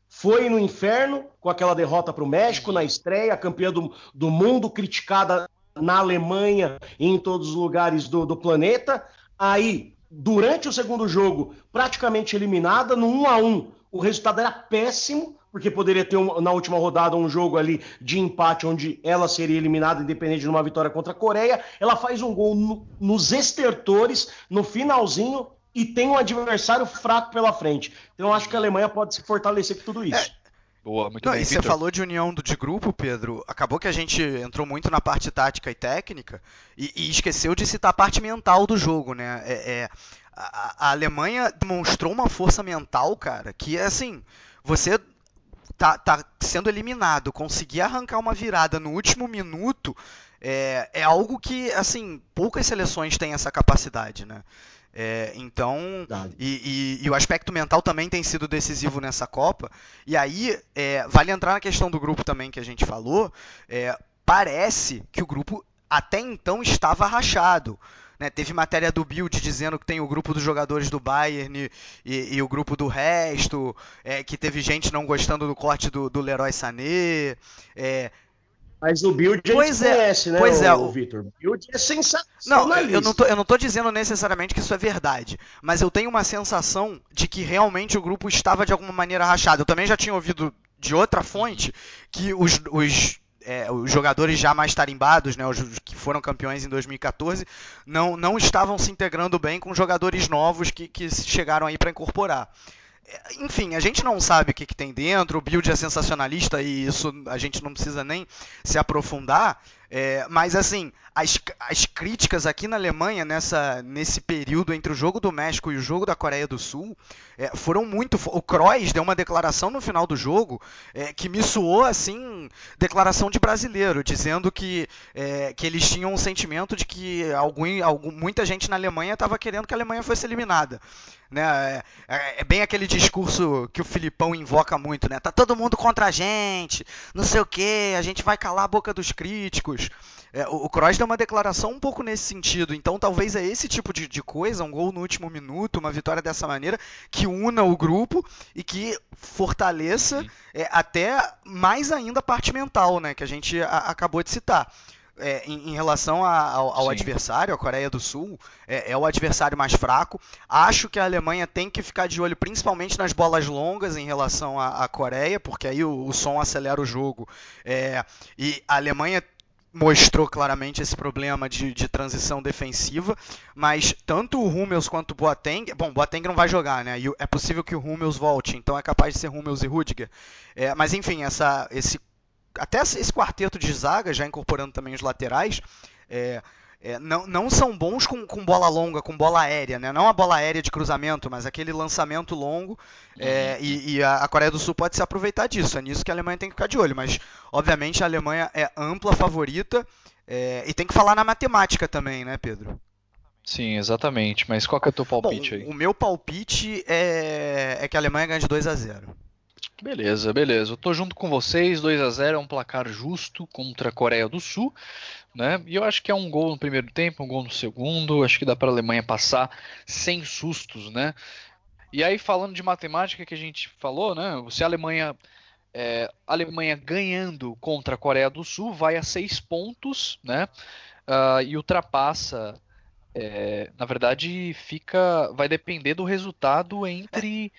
Foi no inferno com aquela derrota para o México na estreia, campeã do, do mundo, criticada na Alemanha e em todos os lugares do, do planeta. Aí, durante o segundo jogo, praticamente eliminada, no 1 a 1 o resultado era péssimo porque poderia ter um, na última rodada um jogo ali de empate onde ela seria eliminada independente de uma vitória contra a Coreia. Ela faz um gol no, nos estertores, no finalzinho, e tem um adversário fraco pela frente. Então acho que a Alemanha pode se fortalecer com tudo isso. É. Boa, muito Não, bem, e você falou de união de grupo, Pedro. Acabou que a gente entrou muito na parte tática e técnica e, e esqueceu de citar a parte mental do jogo, né? É, é a, a Alemanha demonstrou uma força mental, cara, que é assim, você tá, tá sendo eliminado, conseguir arrancar uma virada no último minuto é, é algo que, assim, poucas seleções têm essa capacidade, né? É, então, e, e, e, o aspecto mental também tem sido decisivo nessa Copa. E aí, é, vale entrar na questão do grupo também que a gente falou. É, parece que o grupo até então estava rachado. Né? Teve matéria do Bild dizendo que tem o grupo dos jogadores do Bayern e, e o grupo do resto, é, que teve gente não gostando do corte do, do Leroy Sané. É, mas o Build a pois é, conhece, né, pois é, o, o Vitor? Build é sensacional. Não, eu não, tô, eu não tô dizendo necessariamente que isso é verdade, mas eu tenho uma sensação de que realmente o grupo estava de alguma maneira rachado. Eu também já tinha ouvido de outra fonte que os, os é, os jogadores já mais tarimbados, né, os que foram campeões em 2014, não, não estavam se integrando bem com jogadores novos que, que chegaram aí para incorporar. É, enfim, a gente não sabe o que, que, tem dentro, o build é sensacionalista e isso a gente não precisa nem se aprofundar, é, mas assim, as, as críticas aqui na Alemanha nessa, nesse período entre o jogo do México e o jogo da Coreia do Sul é, foram muito. O Kroos deu uma declaração no final do jogo é, que me soou assim declaração de brasileiro, dizendo que, é, que eles tinham um sentimento de que algum, algum, muita gente na Alemanha estava querendo que a Alemanha fosse eliminada. Né? É, é, é, bem aquele discurso que o Filipão invoca muito, né? Tá todo mundo contra a gente, não sei o que, a gente vai calar a boca dos críticos. É, o, o Kroos uma declaração um pouco nesse sentido, então talvez é esse tipo de, de coisa, um gol no último minuto, uma vitória dessa maneira, que una o grupo e que fortaleça é, até mais ainda a parte mental, né? Que a gente a, acabou de citar é, em, em, relação a, ao, ao adversário, a Coreia do Sul, é, é, o adversário mais fraco. Acho que a Alemanha tem que ficar de olho principalmente nas bolas longas em relação à, à Coreia, porque aí o, o, som acelera o jogo. É, e a Alemanha mostrou claramente esse problema de, de, transição defensiva, mas tanto o Hummels quanto o Boateng, bom, Boateng não vai jogar, né? E é possível que o Hummels volte, então é capaz de ser Hummels e Rudiger. É, mas enfim, essa, esse até esse quarteto de zaga, já incorporando também os laterais, é, é, não, não são bons com, com bola longa, com bola aérea, né? Não a bola aérea de cruzamento, mas aquele lançamento longo. É, uhum. e, e a, a, Coreia do Sul pode se aproveitar disso. É nisso que a Alemanha tem que ficar de olho. Mas, obviamente, a Alemanha é ampla favorita. É, e tem que falar na matemática também, né, Pedro? Sim, exatamente. Mas qual que é o teu palpite Bom, aí? O meu palpite é, é que a Alemanha ganha de 2 a 0 Beleza, beleza. Eu tô junto com vocês, 2 a 0 é um placar justo contra a Coreia do Sul, né? E eu acho que é um gol no primeiro tempo, um gol no segundo, acho que dá para a Alemanha passar sem sustos, né? E aí falando de matemática que a gente falou, né? Se a Alemanha é, a Alemanha ganhando contra a Coreia do Sul vai a seis pontos, né? Uh, e ultrapassa é, na verdade, fica. Vai depender do resultado entre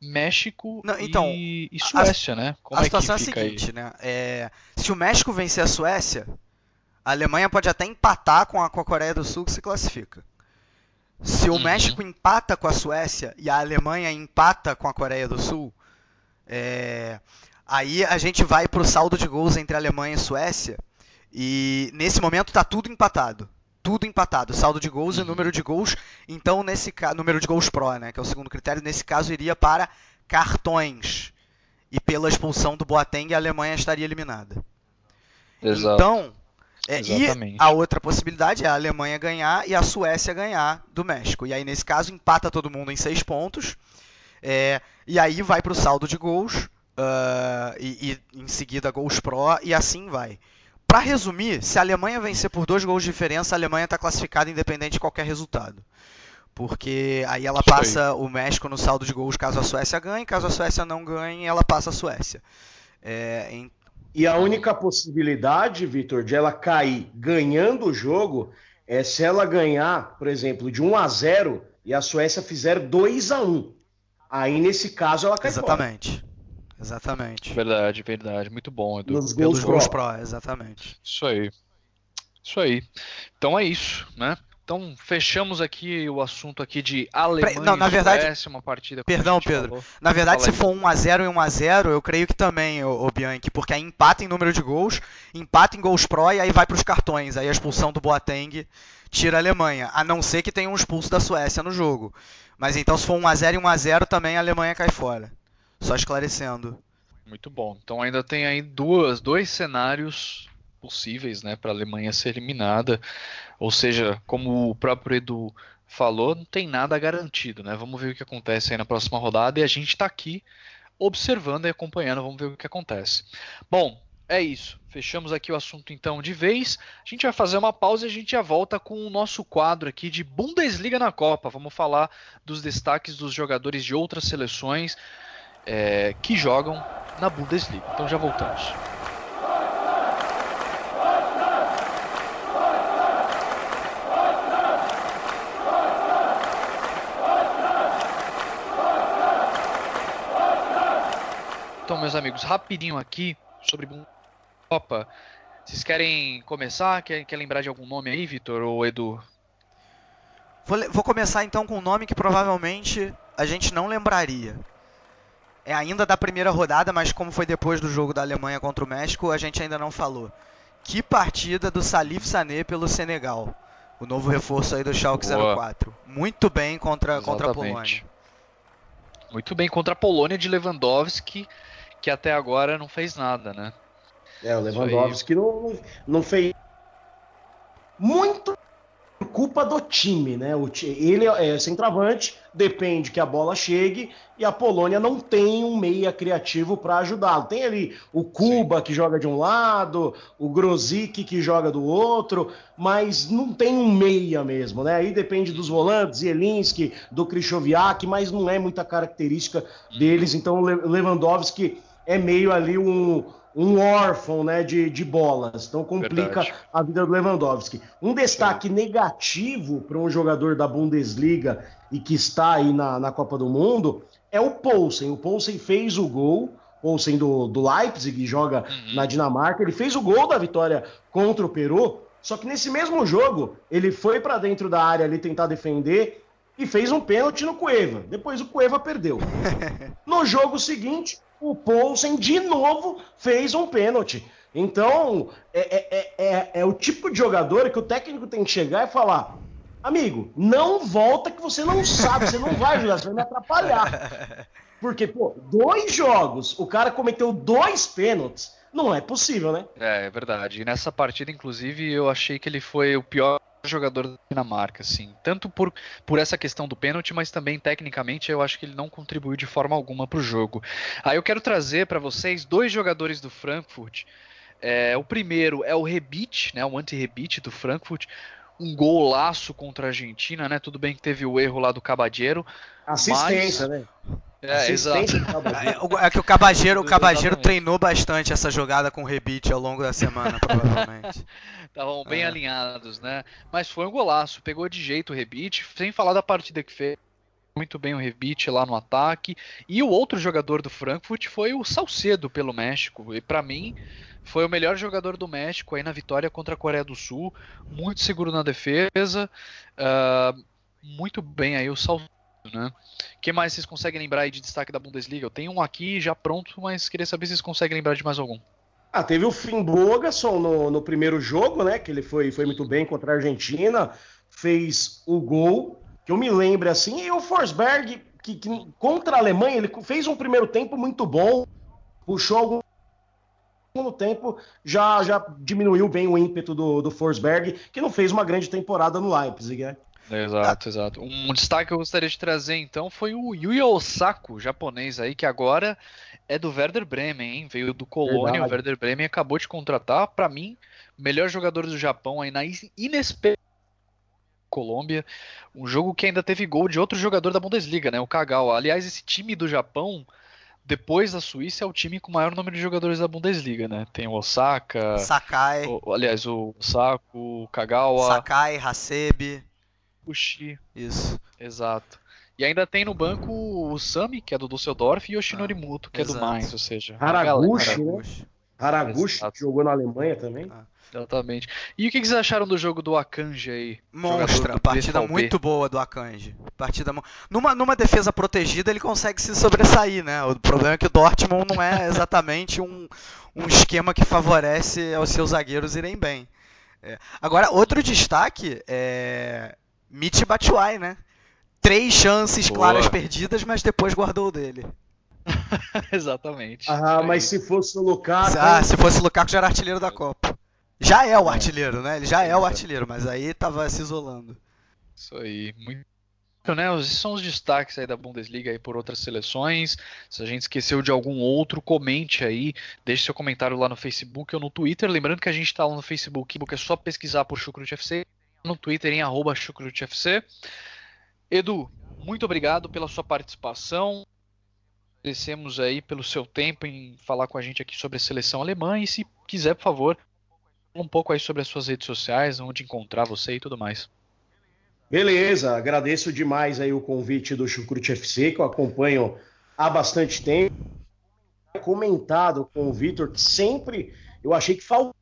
México Não, então, e, e, Suécia, a, né? Como a é situação é a seguinte, aí? né? É, se o México vencer a Suécia, a Alemanha pode até empatar com a, com a Coreia do Sul que se classifica. Se o uhum. México empata com a Suécia e a Alemanha empata com a Coreia do Sul, é, aí a gente vai para o saldo de gols entre Alemanha e Suécia. E nesse momento está tudo empatado tudo empatado, saldo de gols e uhum. número de gols. Então, nesse caso, número de gols pro, né, que é o segundo critério, nesse caso iria para cartões. E pela expulsão do Boateng, a Alemanha estaria eliminada. Exato. Então, é, e a outra possibilidade é a Alemanha ganhar e a Suécia ganhar do México. E aí, nesse caso, empata todo mundo em seis pontos. É, e aí vai para o saldo de gols. Uh, e, e, em seguida gols pró e assim vai. Para resumir, se a Alemanha vencer por dois gols de diferença, a Alemanha está classificada independente de qualquer resultado. Porque aí ela passa o México no saldo de gols caso a Suécia ganhe, caso a Suécia não ganhe, ela passa a Suécia. É, em... E a única possibilidade, Vitor, de ela cair ganhando o jogo é se ela ganhar, por exemplo, de 1 a 0 e a Suécia fizer 2 a 1. Aí nesse caso ela cai Exatamente. Fora. Exatamente. Verdade, verdade. Muito bom, Edu. Nos Pelos gols pro. pro, exatamente. Isso aí. Isso aí. Então é isso, né? Então fechamos aqui o assunto aqui de Alemanha Não, na verdade, Suécia, uma partida Perdão, Pedro. Falou. Na verdade, Fala se for 1 a 0 e 1 a 0, eu creio que também, o, o Bianchi, porque aí empata em número de gols, empata em gols pro e aí vai para os cartões. Aí a expulsão do Boateng tira a Alemanha, a não ser que tenha um expulso da Suécia no jogo. Mas então se for 1 a 0 e 1 a 0, também a Alemanha cai fora. Só esclarecendo. Muito bom. Então ainda tem aí duas, dois cenários possíveis, né, para a Alemanha ser eliminada. Ou seja, como o próprio Edu falou, não tem nada garantido, né? Vamos ver o que acontece aí na próxima rodada e a gente está aqui observando e acompanhando, vamos ver o que acontece. Bom, é isso. Fechamos aqui o assunto então de vez. A gente vai fazer uma pausa e a gente já volta com o nosso quadro aqui de Bundesliga na Copa. Vamos falar dos destaques dos jogadores de outras seleções é, que jogam na Bundesliga. Então já voltamos. Então, meus amigos, rapidinho aqui sobre Copa. Vocês querem começar? Quer, quer lembrar de algum nome aí, Vitor ou Edu? Vou, vou começar então com um nome que provavelmente a gente não lembraria é ainda da primeira rodada, mas como foi depois do jogo da Alemanha contra o México, a gente ainda não falou. Que partida do Salif Sané pelo Senegal. O novo reforço aí do Schalke Boa. 04. Muito bem contra, contra a Polônia. Muito bem contra a Polônia de Lewandowski, que até agora não fez nada, né? É, o Lewandowski não, não fez muito culpa do time, né? O, ele é centroavante, depende que a bola chegue e a Polônia não tem um meia criativo para ajudá-lo. Tem ali o Kuba Sim. que joga de um lado, o Grosic que joga do outro, mas não tem um meia mesmo, né? Aí depende dos volantes, Zielinski, do Krychowiak, mas não é muita característica deles. Então o Lewandowski é meio ali um um órfão né, de, de bolas. Então complica Verdade. a vida do Lewandowski. Um destaque Sim. negativo para um jogador da Bundesliga e que está aí na, na Copa do Mundo é o Poulsen. O Poulsen fez o gol, Poulsen do, do Leipzig, joga uhum. na Dinamarca. Ele fez o gol da vitória contra o Peru, só que nesse mesmo jogo ele foi para dentro da área ali tentar defender e fez um pênalti no Cueva. Depois o Cueva perdeu. no jogo seguinte, o Poulsen de novo fez um pênalti. Então, é, é, é, é, o tipo de jogador que o técnico tem que chegar e falar: amigo, não volta que você não sabe, você não vai ajudar, você vai me atrapalhar. Porque, pô, dois jogos, o cara cometeu dois pênaltis, não é possível, né? É, é verdade. E nessa partida, inclusive, eu achei que ele foi o pior jogador da Dinamarca, assim. Tanto por, por essa questão do pênalti, mas também tecnicamente eu acho que ele não contribuiu de forma alguma para o jogo. Aí eu quero trazer para vocês dois jogadores do Frankfurt. É, o primeiro é o Rebite, né, o anti-Rebite do Frankfurt. Um golaço contra a Argentina, né? Tudo bem que teve o erro lá do Cabadeiro. Assistência, mas... né? É, exato. É, é que o Cabageiro, o Cabageiro treinou bastante essa jogada com o rebite ao longo da semana, provavelmente. Estavam bem é. alinhados, né? Mas foi um golaço, pegou de jeito o rebite, sem falar da partida que fez muito bem o rebite lá no ataque. E o outro jogador do Frankfurt foi o Salcedo pelo México. E para mim foi o melhor jogador do México aí na vitória contra a Coreia do Sul. Muito seguro na defesa. Uh, muito bem aí o Salcedo né? Que mais vocês conseguem lembrar aí de destaque da Bundesliga? Eu tenho um aqui já pronto, mas queria saber se vocês conseguem lembrar de mais algum. Ah, teve o Finn Bogason no, no primeiro jogo, né? Que ele foi, foi muito bem contra a Argentina, fez o gol, que eu me lembro assim, e o Forsberg, que, que contra a Alemanha, ele fez um primeiro tempo muito bom, puxou algum segundo tempo já, já diminuiu bem o ímpeto do, do Forsberg, que não fez uma grande temporada no Leipzig, né? Exato, exato. Um destaque que eu gostaria de trazer então foi o Yuya Osako, japonês aí, que agora é do Werder Bremen, hein? Veio do Colônia, o Werder Bremen acabou de contratar, para mim, melhor jogador do Japão aí na inesperada Colômbia, um jogo que ainda teve gol de outro jogador da Bundesliga, né, o Kagawa. Aliás, esse time do Japão, depois da Suíça, é o time com o maior número de jogadores da Bundesliga, né? Tem o Osaka, Sakai, o, aliás, o Osako, o Kagawa, Sakai, Hasebe, Uchi. Isso. Exato. E ainda tem no banco o Sami, que é do Dusseldorf, e o Shinori Muto, que Exato. é do Mainz, ou seja... Haraguchi, né? Haraguchi, que jogou na Alemanha também. Ah. Exatamente. E o que vocês acharam do jogo do Akanji aí? Monstra, partida muito boa do Akanji. Partida numa, numa defesa protegida ele consegue se sobressair, né? O problema é que o Dortmund não é exatamente um, um esquema que favorece aos seus zagueiros irem bem. É. Agora, outro destaque é Mitch Batshuayi, né? Três chances Boa. claras perdidas, mas depois guardou o dele. Exatamente. Ah, mas se fosse o Lukaku... Ah, se fosse o Lukaku já era artilheiro da Copa. Já é o artilheiro, né? Ele já é o artilheiro, mas aí tava se isolando. Isso aí, muito né? Esses são os destaques aí da Bundesliga aí por outras seleções. Se a gente esqueceu de algum outro, comente aí, deixe seu comentário lá no Facebook ou no Twitter. Lembrando que a gente está lá no Facebook, é só pesquisar por Chucrute FC no Twitter em arroba chucrutefc. Edu, muito obrigado pela sua participação. Agradecemos aí pelo seu tempo em falar com a gente aqui sobre a seleção alemã e se quiser, por favor, um pouco aí sobre as suas redes sociais, onde encontrar você e tudo mais. Beleza, agradeço demais aí o convite do Chucrute FC, que eu acompanho há bastante tempo. Comentado com o Vitor que sempre eu achei que faltou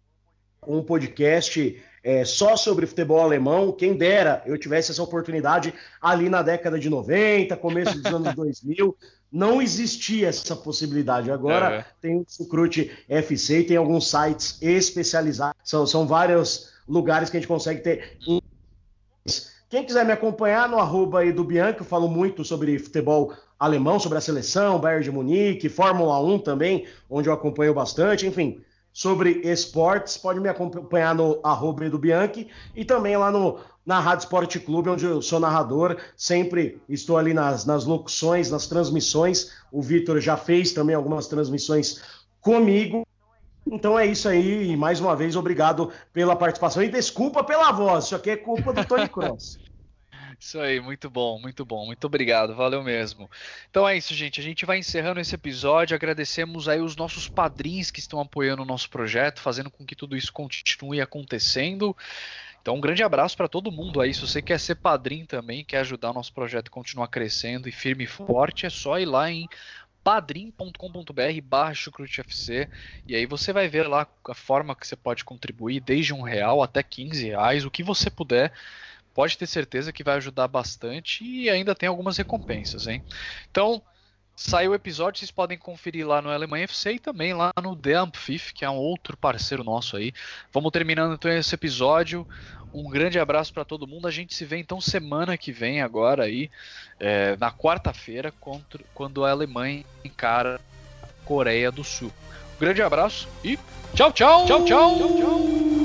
um podcast é, só sobre futebol alemão. Quem dera eu tivesse essa oportunidade ali na década de 90, começo dos anos 2000. Não existia essa possibilidade. Agora é. tem o Sucrute FC e tem alguns sites especializados. São, são vários lugares que a gente consegue ter. Quem quiser me acompanhar no arroba aí do Bianco, eu falo muito sobre futebol alemão, sobre a seleção, Bayern de Munique, Fórmula 1 também, onde eu acompanho bastante, enfim, sobre esportes, pode me acompanhar no arroba do Bianchi e também lá no, na Rádio Esporte Clube, onde eu sou narrador, sempre estou ali nas, nas locuções, nas transmissões, o Vitor já fez também algumas transmissões comigo, então é isso aí, e mais uma vez, obrigado pela participação. E desculpa pela voz, isso aqui é culpa do Tony Cross. Isso aí, muito bom, muito bom, muito obrigado, valeu mesmo. Então é isso, gente. A gente vai encerrando esse episódio. Agradecemos aí os nossos padrinhos que estão apoiando o nosso projeto, fazendo com que tudo isso continue acontecendo. Então, um grande abraço para todo mundo aí. Se você quer ser padrinho também, quer ajudar o nosso projeto a continuar crescendo e firme e forte, é só ir lá em padrim.com.br barra e aí você vai ver lá a forma que você pode contribuir, desde um real até 15 reais, o que você puder pode ter certeza que vai ajudar bastante e ainda tem algumas recompensas, hein? Então, saiu o episódio, vocês podem conferir lá no Alemanha FC e também lá no The Ampfif, que é um outro parceiro nosso aí. Vamos terminando então esse episódio. Um grande abraço para todo mundo. A gente se vê então semana que vem agora aí, é, na quarta-feira, quando a Alemanha encara a Coreia do Sul. Um grande abraço e tchau, tchau, tchau, tchau. tchau, tchau.